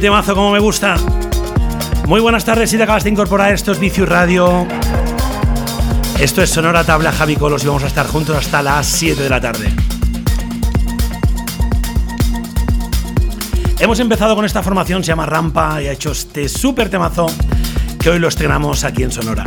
Temazo, como me gusta. Muy buenas tardes si te acabas de incorporar. Esto es Vicius Radio. Esto es Sonora Tabla Javi Colos y vamos a estar juntos hasta las 7 de la tarde. Hemos empezado con esta formación, se llama Rampa y ha hecho este súper temazo que hoy lo estrenamos aquí en Sonora.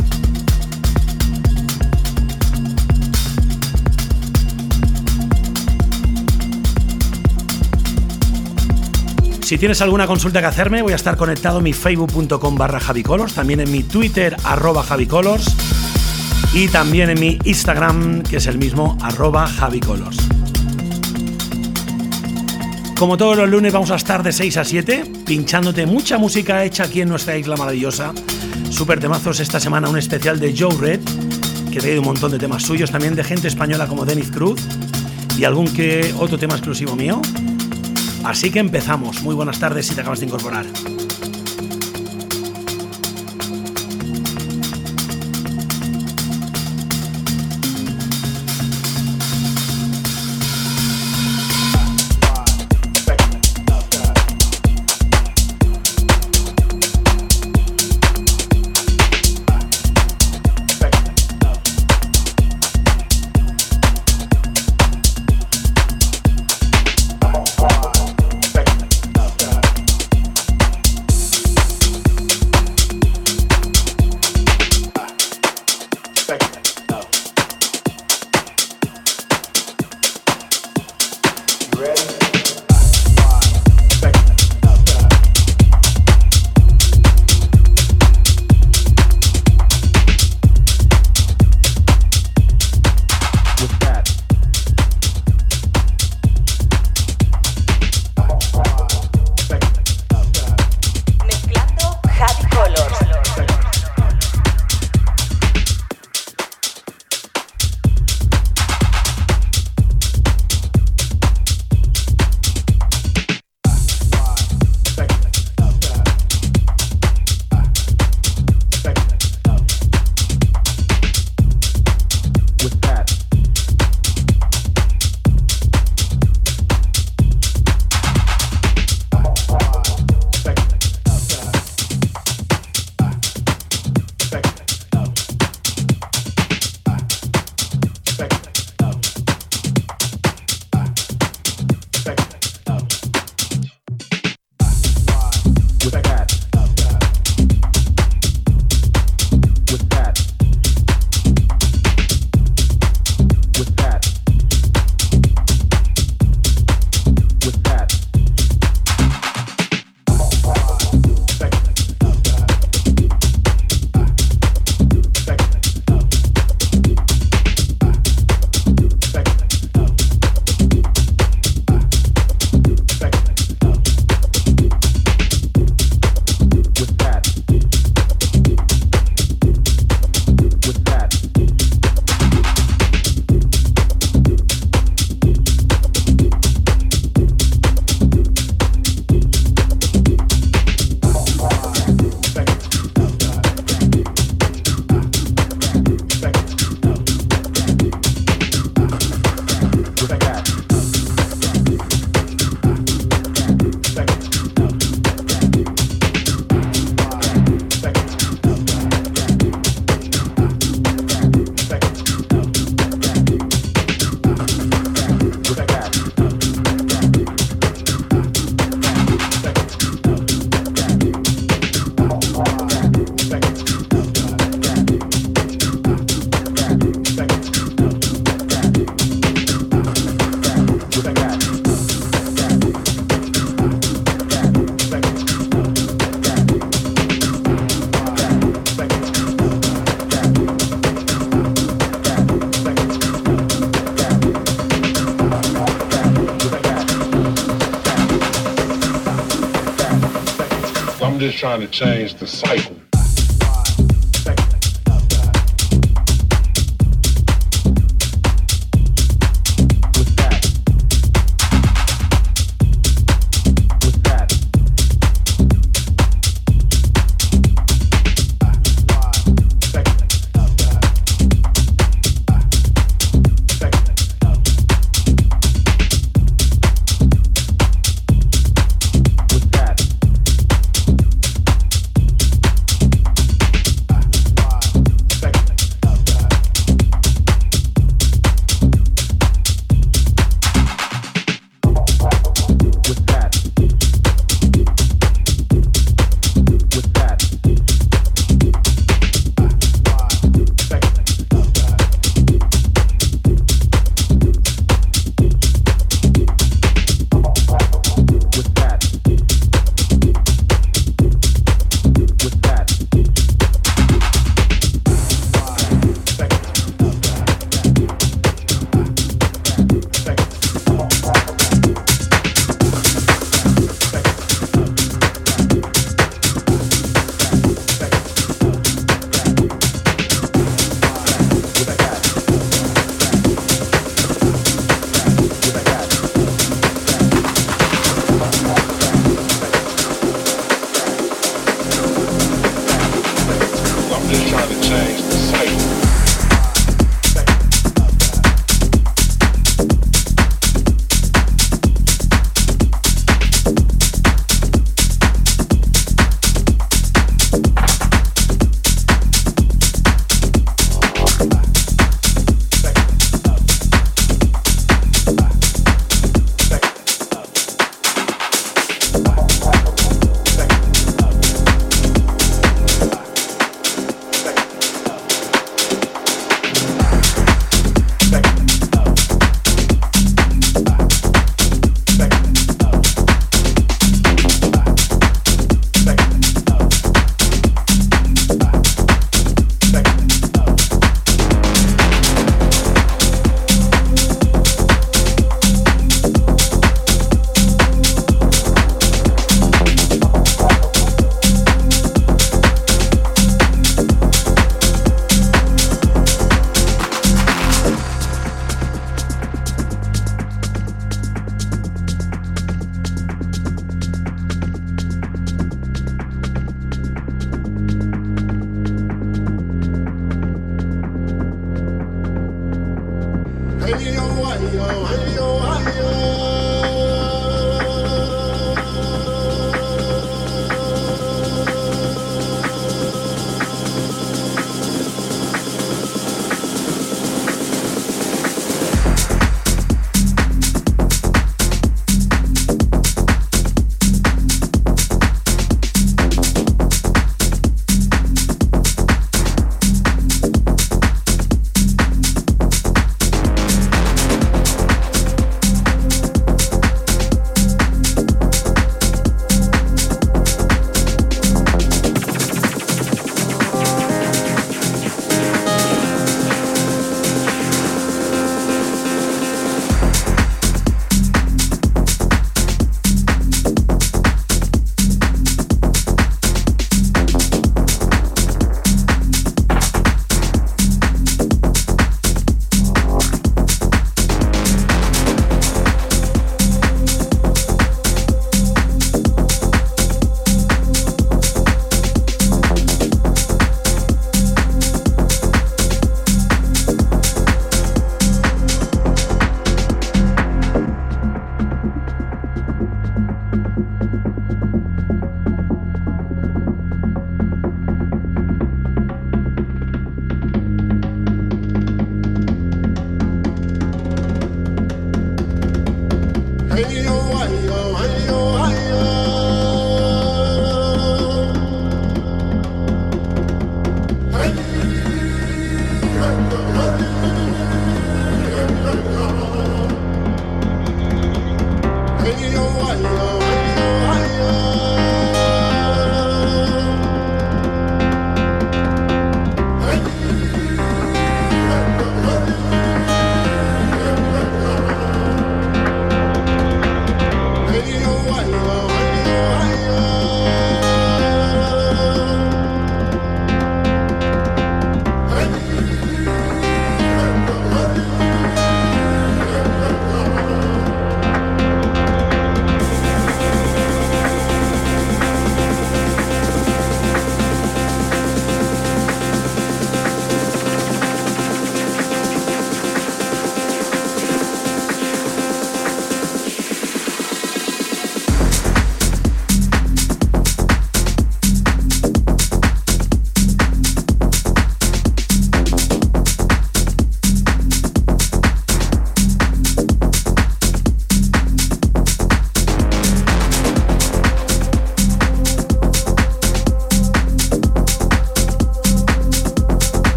Si tienes alguna consulta que hacerme, voy a estar conectado en mi facebook.com barra javicolors, también en mi twitter arroba javicolors y también en mi Instagram, que es el mismo arroba javicolors. Como todos los lunes vamos a estar de 6 a 7, pinchándote mucha música hecha aquí en nuestra isla maravillosa. Super temazos esta semana, un especial de Joe Red, que trae un montón de temas suyos, también de gente española como Denis Cruz y algún que otro tema exclusivo mío. Así que empezamos. Muy buenas tardes si te acabas de incorporar. Trying to change the cycle.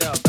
it up.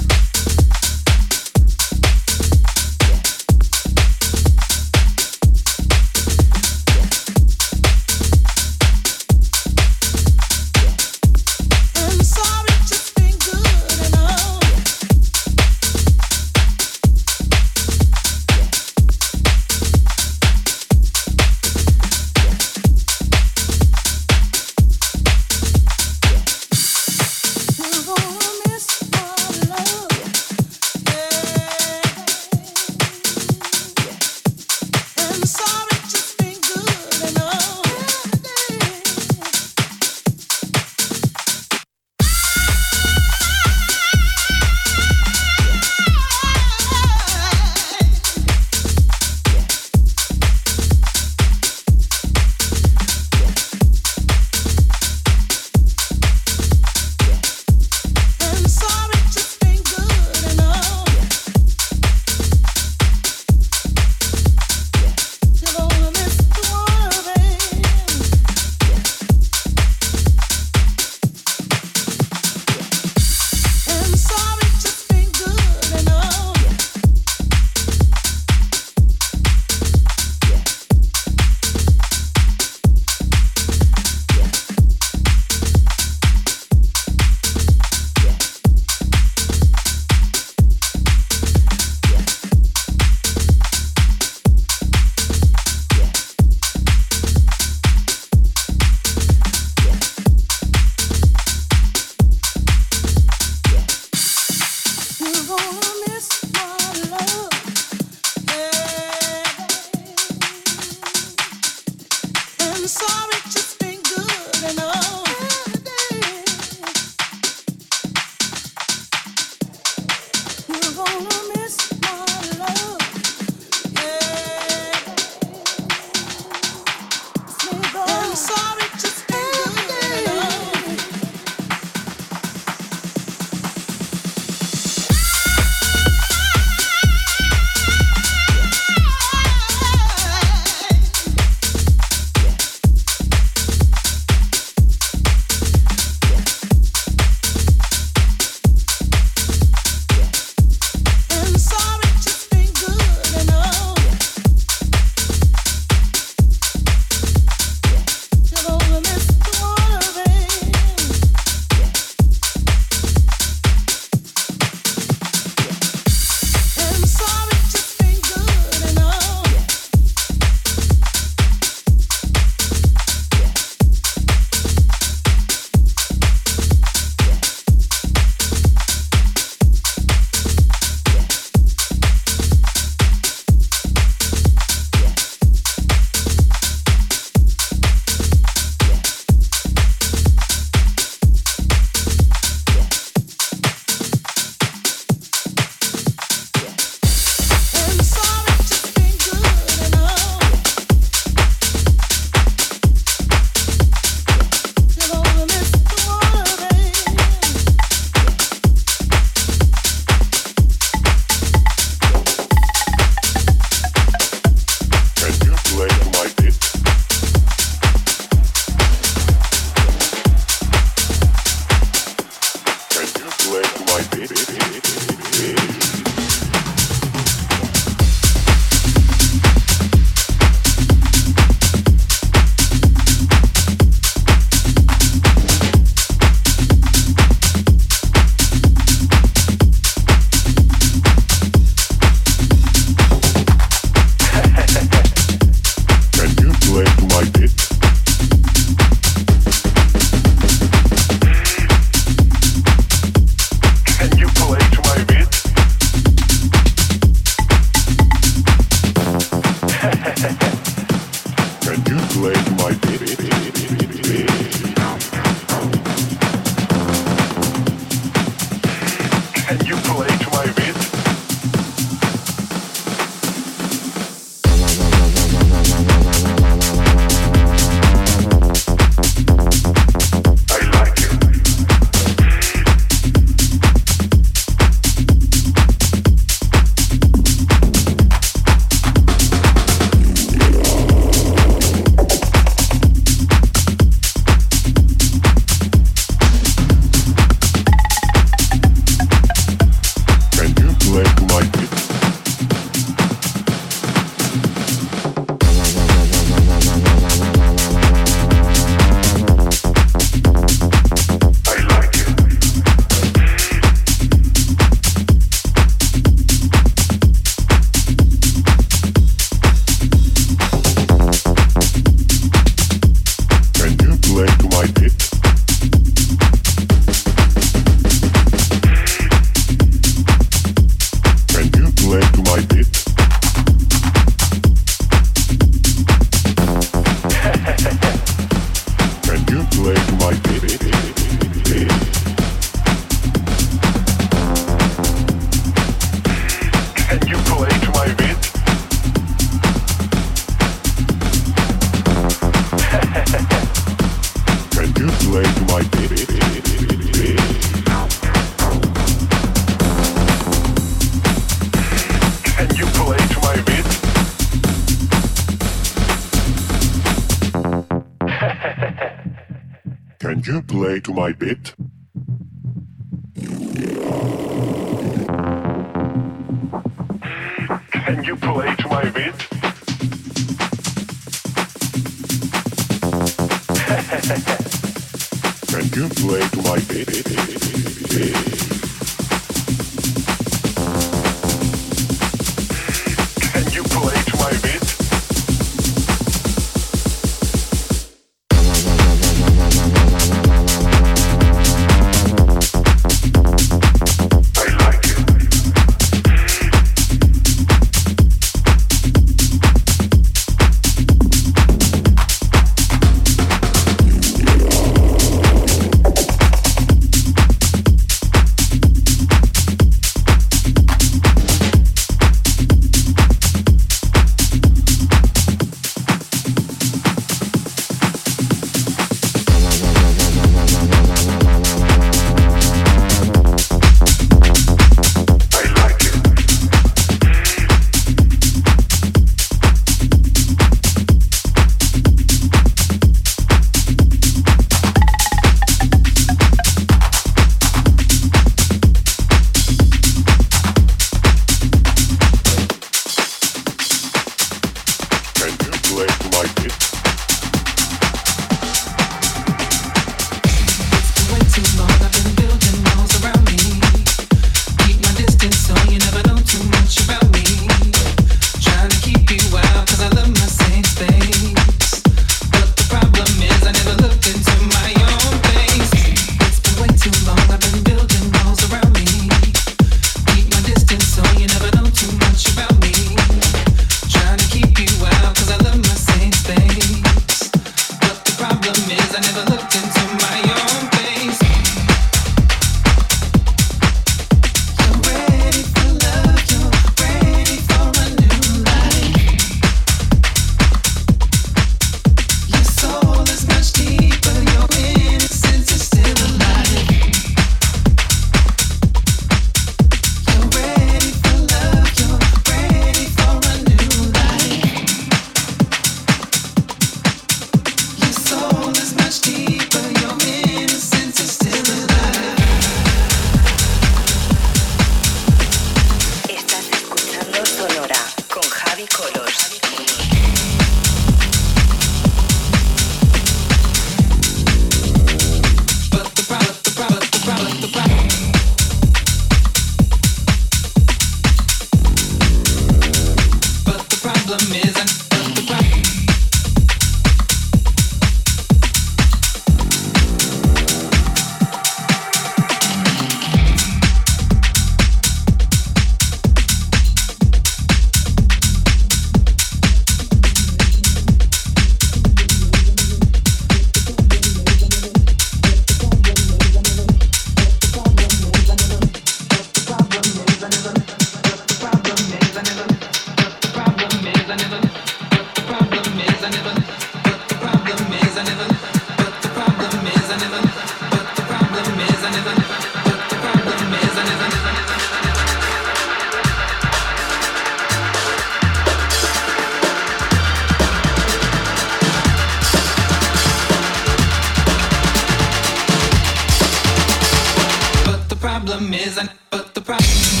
problem is I never put the problem.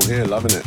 Still here, loving it.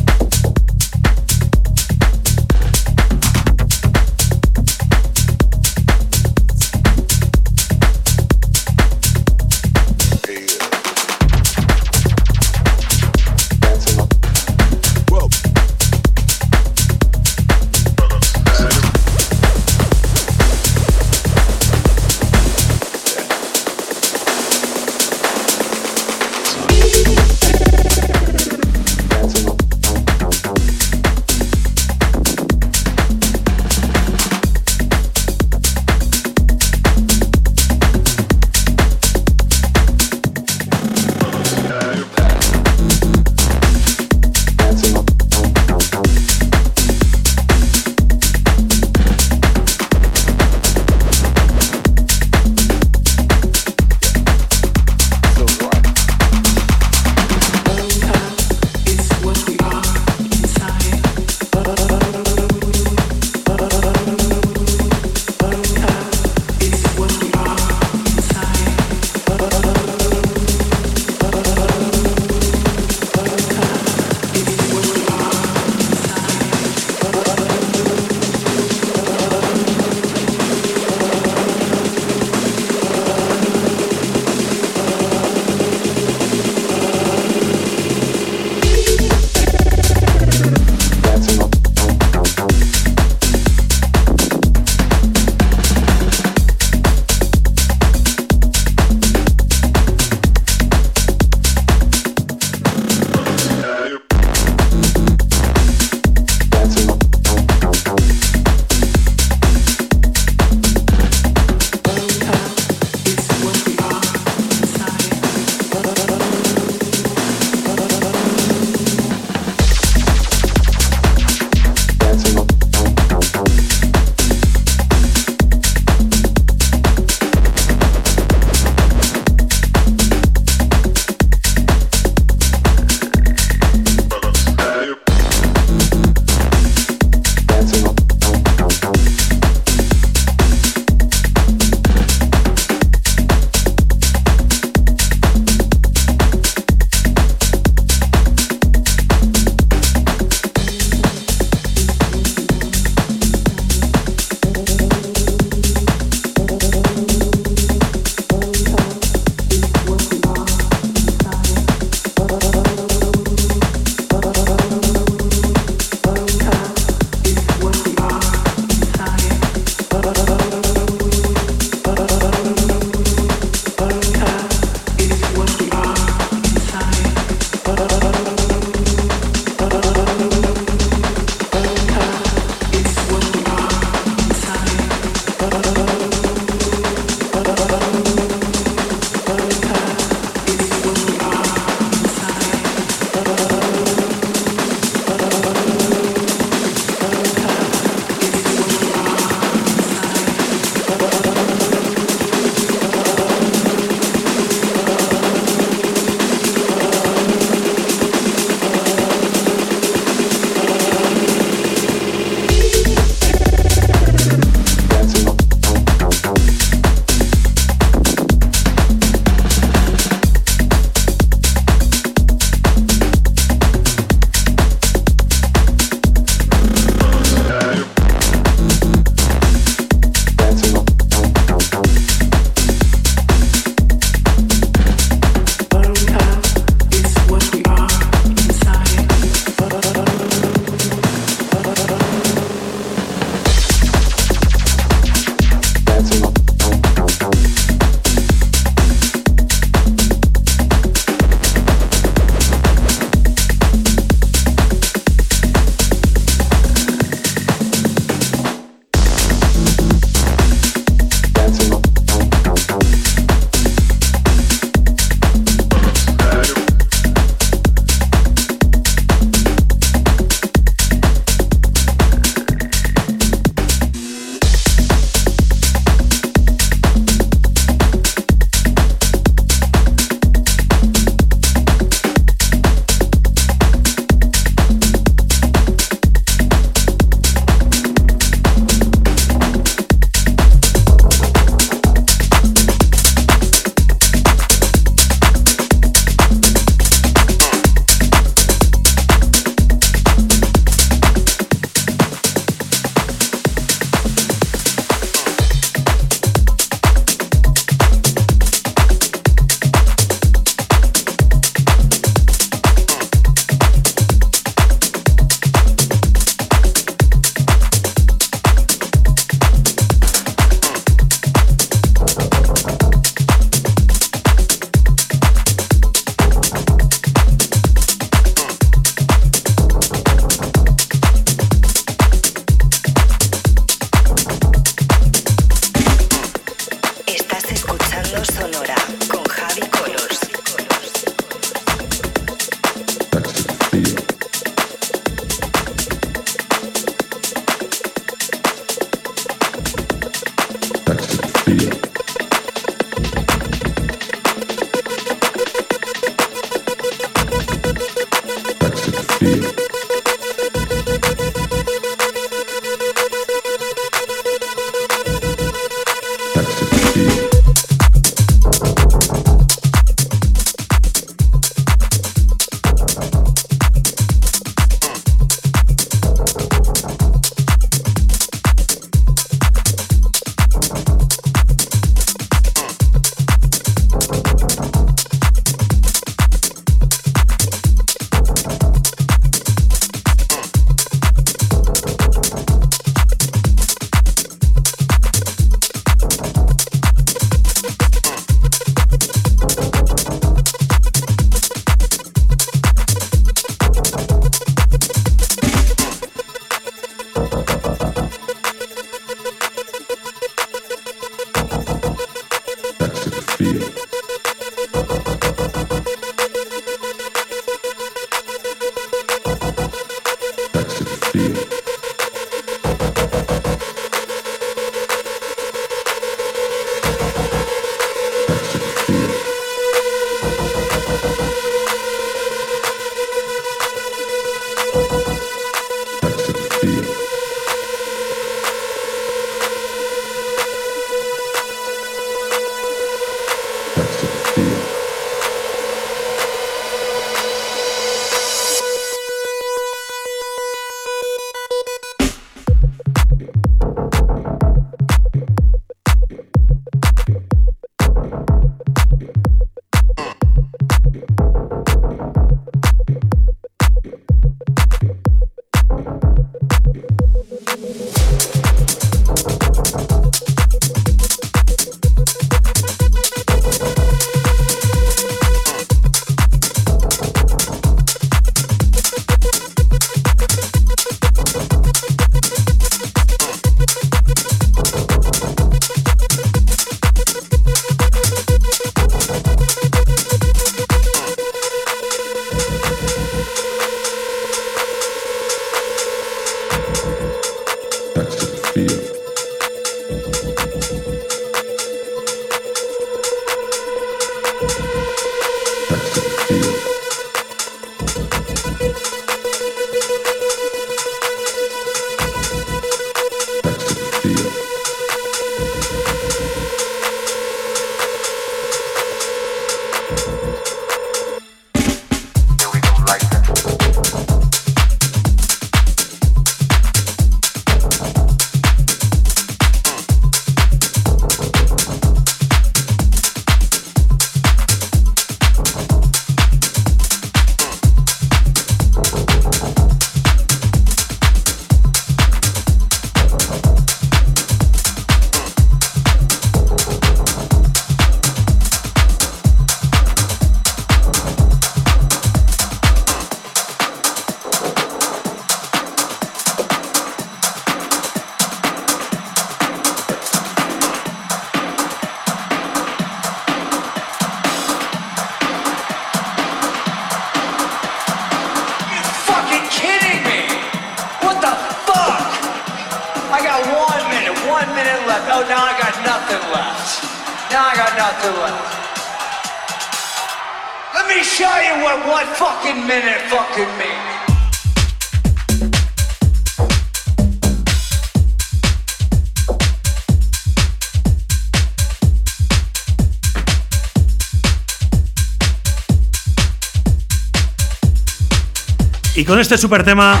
Y con este super tema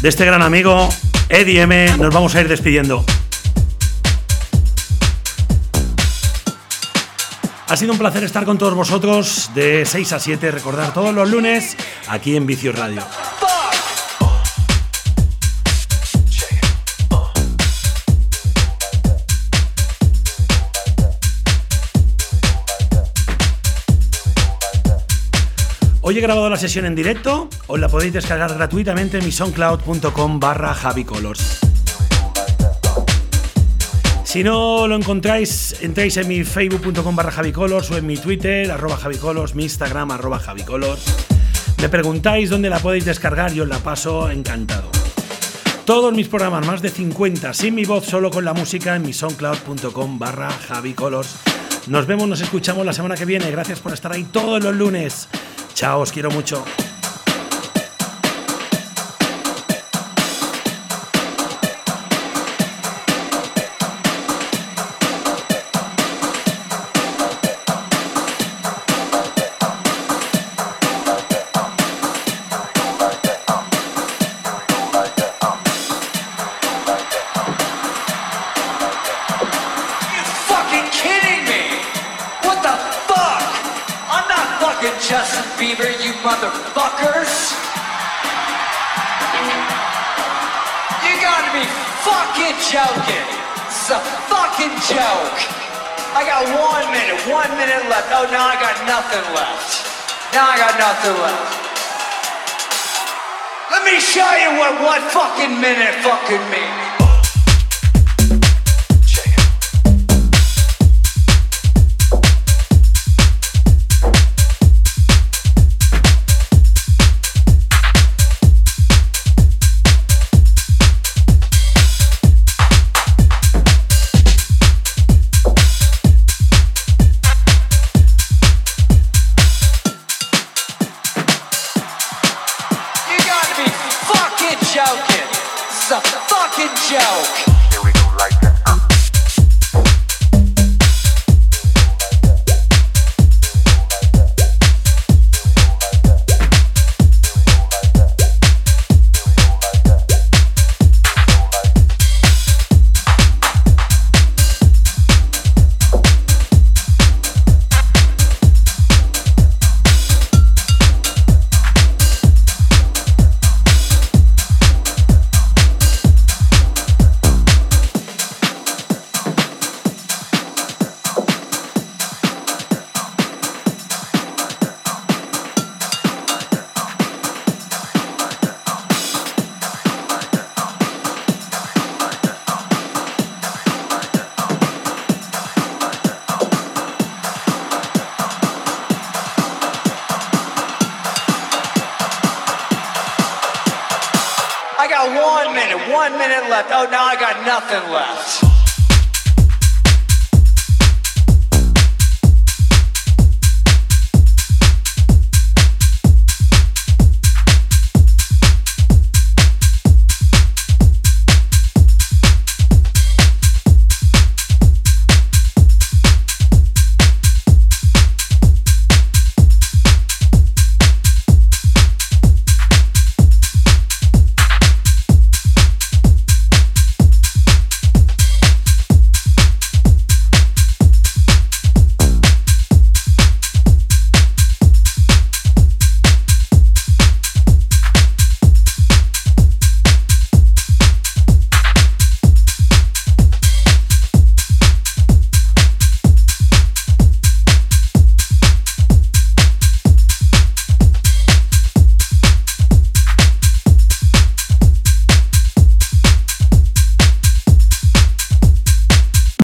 de este gran amigo Eddie M, nos vamos a ir despidiendo. Ha sido un placer estar con todos vosotros de 6 a 7, recordar todos los lunes aquí en Vicio Radio. Hoy he grabado la sesión en directo, os la podéis descargar gratuitamente en mi soundcloud.com barra javicolors. Si no lo encontráis, entráis en mi facebook.com barra javicolors o en mi twitter, arroba javicolors, mi instagram, arroba javicolors. Me preguntáis dónde la podéis descargar y os la paso encantado. Todos mis programas, más de 50, sin mi voz, solo con la música, en mi soundcloud.com barra javicolors. Nos vemos, nos escuchamos la semana que viene. Gracias por estar ahí todos los lunes. Chao, os quiero mucho. Nothing left. Now I got nothing left. Let me show you what one fucking minute fucking means.